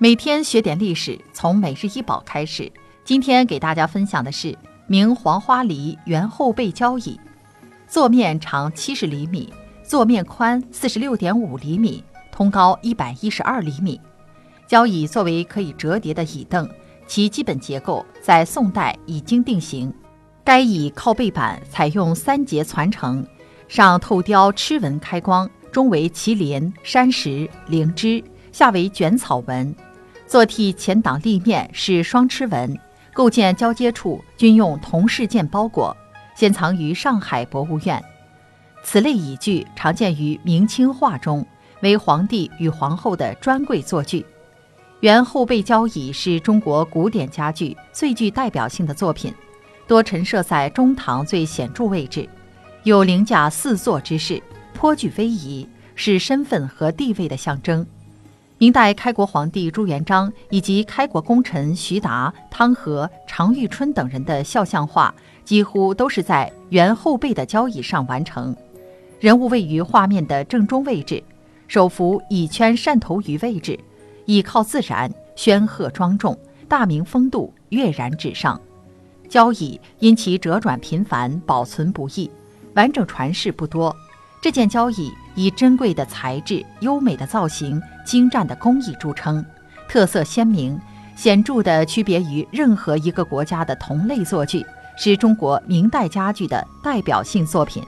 每天学点历史，从每日一宝开始。今天给大家分享的是明黄花梨圆后背交椅，座面长七十厘米，座面宽四十六点五厘米，通高一百一十二厘米。交椅作为可以折叠的椅凳，其基本结构在宋代已经定型。该椅靠背板采用三节攒成，上透雕螭纹开光，中为麒麟、山石、灵芝，下为卷草纹。坐替前挡立面是双螭纹，构件交接处均用铜饰件包裹，现藏于上海博物院。此类椅具常见于明清画中，为皇帝与皇后的专柜坐具。圆后背交椅是中国古典家具最具代表性的作品，多陈设在中堂最显著位置，有凌驾四座之势，颇具威仪，是身份和地位的象征。明代开国皇帝朱元璋以及开国功臣徐达、汤和、常遇春等人的肖像画，几乎都是在圆后背的交椅上完成。人物位于画面的正中位置，手扶椅圈扇头于位置，倚靠自然，煊赫庄重，大明风度跃然纸上。交椅因其折转频繁，保存不易，完整传世不多。这件交椅以珍贵的材质、优美的造型、精湛的工艺著称，特色鲜明，显著的区别于任何一个国家的同类作具，是中国明代家具的代表性作品。